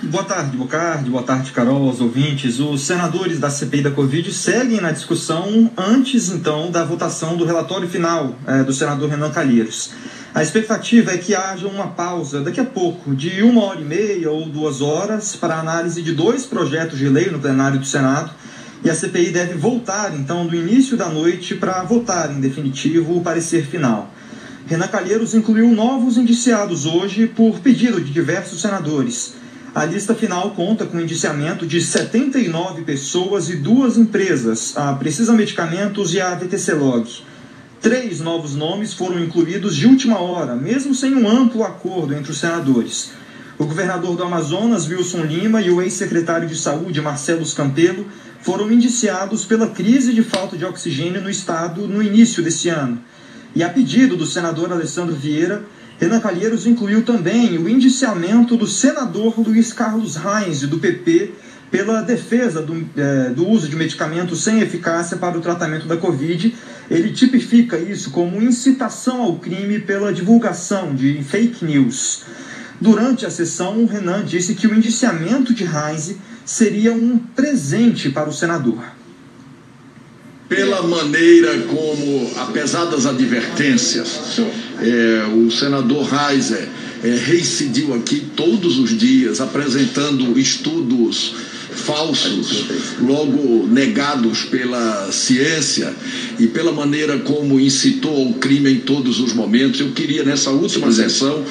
Boa tarde, Bocardi. Boa tarde, Carol, aos ouvintes. Os senadores da CPI da Covid seguem na discussão antes, então, da votação do relatório final é, do senador Renan Calheiros. A expectativa é que haja uma pausa daqui a pouco, de uma hora e meia ou duas horas, para análise de dois projetos de lei no plenário do Senado. E a CPI deve voltar, então, no início da noite para votar, em definitivo, o parecer final. Renan Calheiros incluiu novos indiciados hoje por pedido de diversos senadores. A lista final conta com indiciamento de 79 pessoas e duas empresas, a Precisa Medicamentos e a VTC Log. Três novos nomes foram incluídos de última hora, mesmo sem um amplo acordo entre os senadores. O governador do Amazonas, Wilson Lima, e o ex-secretário de Saúde, Marcelo Campelo, foram indiciados pela crise de falta de oxigênio no estado no início desse ano. E a pedido do senador Alessandro Vieira, Renan Calheiros incluiu também o indiciamento do senador Luiz Carlos Reis, do PP, pela defesa do, é, do, uso de medicamentos sem eficácia para o tratamento da Covid. Ele tipifica isso como incitação ao crime pela divulgação de fake news. Durante a sessão, o Renan disse que o indiciamento de Reis seria um presente para o senador pela maneira como, apesar das advertências, é, o senador Reiser é, reincidiu aqui todos os dias, apresentando estudos falsos, logo negados pela ciência e pela maneira como incitou ao crime em todos os momentos. Eu queria, nessa última sessão,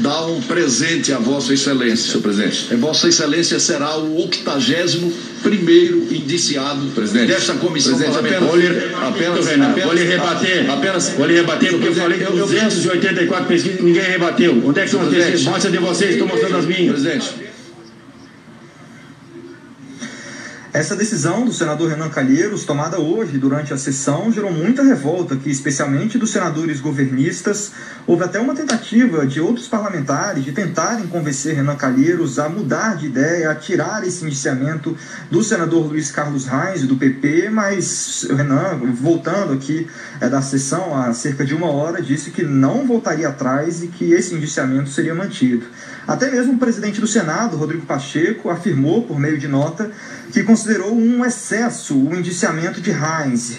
dar um presente à Vossa Excelência. Senhor presidente. É, Vossa Excelência será o octagésimo primeiro indiciado presidente, desta comissão presidente, parlamentar. Apenas, apenas, apenas, vou lhe rebater, apenas, vou lhe rebater, porque eu falei que 284 pesquisas ninguém rebateu. Onde é que são as pesquisas? Mostra de vocês, estou mostrando as minhas. Presidente. Essa decisão do senador Renan Calheiros, tomada hoje durante a sessão, gerou muita revolta aqui, especialmente dos senadores governistas. Houve até uma tentativa de outros parlamentares de tentarem convencer Renan Calheiros a mudar de ideia, a tirar esse indiciamento do senador Luiz Carlos Reis, do PP, mas Renan, voltando aqui é, da sessão há cerca de uma hora, disse que não voltaria atrás e que esse indiciamento seria mantido. Até mesmo o presidente do Senado, Rodrigo Pacheco, afirmou por meio de nota que considerou um excesso o indiciamento de Heinz.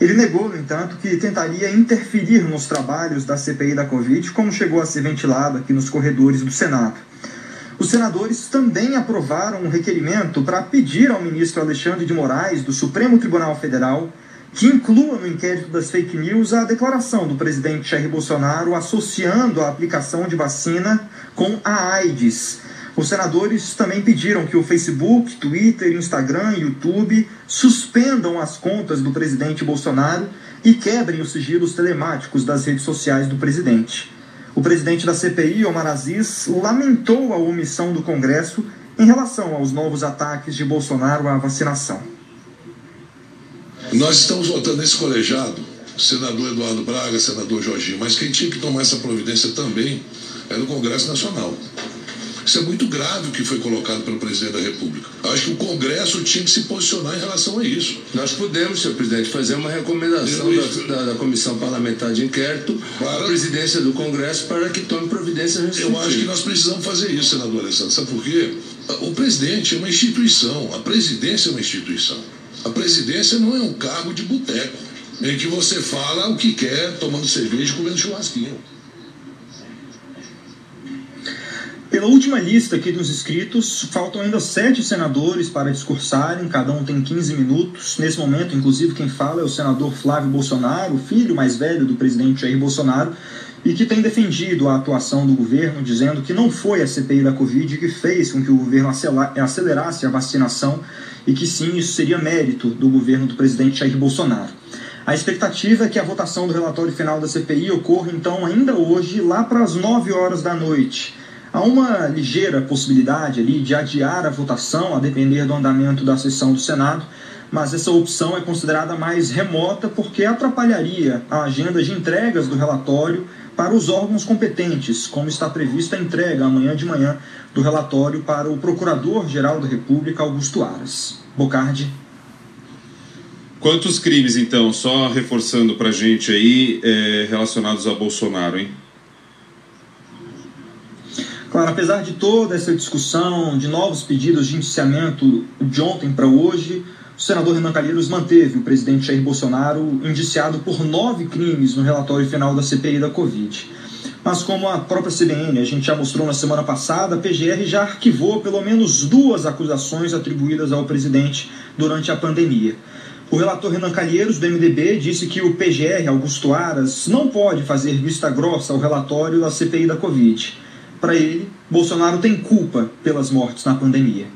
Ele negou, no entanto, que tentaria interferir nos trabalhos da CPI da Covid, como chegou a ser ventilado aqui nos corredores do Senado. Os senadores também aprovaram um requerimento para pedir ao ministro Alexandre de Moraes, do Supremo Tribunal Federal, que inclua no inquérito das fake news a declaração do presidente Jair Bolsonaro associando a aplicação de vacina com a AIDS. Os senadores também pediram que o Facebook, Twitter, Instagram e YouTube suspendam as contas do presidente Bolsonaro e quebrem os sigilos telemáticos das redes sociais do presidente. O presidente da CPI, Omar Aziz, lamentou a omissão do Congresso em relação aos novos ataques de Bolsonaro à vacinação. Nós estamos votando nesse colegiado, senador Eduardo Braga, senador Jorginho, mas quem tinha que tomar essa providência também era o Congresso Nacional. Isso é muito grave o que foi colocado pelo presidente da República. Acho que o Congresso tinha que se posicionar em relação a isso. Nós podemos, senhor presidente, fazer uma recomendação da, da, da, Comissão Parlamentar de Inquérito para a presidência do Congresso para que tome providência Eu acho que nós precisamos fazer isso, senador Alessandro. Sabe por quê? O presidente é uma instituição, a presidência é uma instituição. A presidência não é um cargo de boteco, em que você fala o que quer, tomando cerveja e comendo churrasquinho. Pela última lista aqui dos inscritos, faltam ainda sete senadores para discursarem, cada um tem 15 minutos. Nesse momento, inclusive, quem fala é o senador Flávio Bolsonaro, filho mais velho do presidente Jair Bolsonaro, e que tem defendido a atuação do governo, dizendo que não foi a CPI da Covid que fez com que o governo acelerasse a vacinação e que sim, isso seria mérito do governo do presidente Jair Bolsonaro. A expectativa é que a votação do relatório final da CPI ocorra então ainda hoje, lá para as 9 horas da noite. Há uma ligeira possibilidade ali de adiar a votação, a depender do andamento da sessão do Senado, mas essa opção é considerada mais remota porque atrapalharia a agenda de entregas do relatório para os órgãos competentes, como está prevista a entrega amanhã de manhã do relatório para o Procurador-Geral da República, Augusto Aras. Bocardi. Quantos crimes, então, só reforçando para a gente aí, é, relacionados a Bolsonaro, hein? Claro, apesar de toda essa discussão, de novos pedidos de indiciamento de ontem para hoje, o senador Renan Calheiros manteve o presidente Jair Bolsonaro indiciado por nove crimes no relatório final da CPI da Covid. Mas como a própria CBN, a gente já mostrou na semana passada, a PGR já arquivou pelo menos duas acusações atribuídas ao presidente durante a pandemia. O relator Renan Calheiros, do MDB, disse que o PGR, Augusto Aras, não pode fazer vista grossa ao relatório da CPI da Covid. Para ele, Bolsonaro tem culpa pelas mortes na pandemia.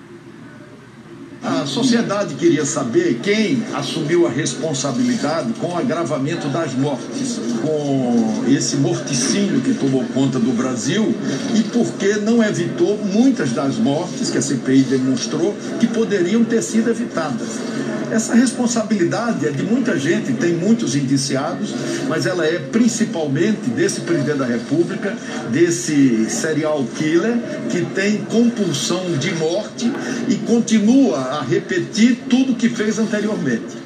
A sociedade queria saber quem assumiu a responsabilidade com o agravamento das mortes, com esse morticínio que tomou conta do Brasil e por que não evitou muitas das mortes que a CPI demonstrou que poderiam ter sido evitadas. Essa responsabilidade é de muita gente, tem muitos indiciados, mas ela é principalmente desse presidente da República, desse serial killer que tem compulsão de morte e continua a repetir tudo que fez anteriormente.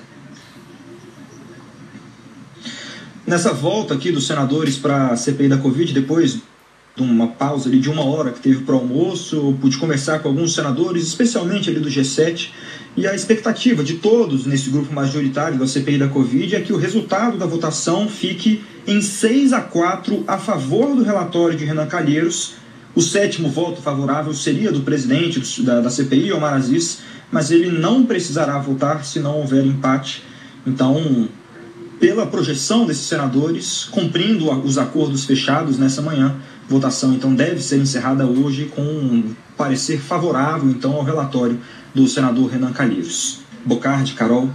Nessa volta aqui dos senadores para a CPI da Covid, depois de uma pausa ali de uma hora que teve para o almoço, pude conversar com alguns senadores, especialmente ali do G7, e a expectativa de todos nesse grupo majoritário da CPI da Covid é que o resultado da votação fique em 6 a 4 a favor do relatório de Renan Calheiros. O sétimo voto favorável seria do presidente da, da CPI, Omar Aziz, mas ele não precisará votar se não houver empate. Então, pela projeção desses senadores, cumprindo os acordos fechados nessa manhã, votação então deve ser encerrada hoje com um parecer favorável então ao relatório do senador Renan Calheiros. Bocardi, Carol.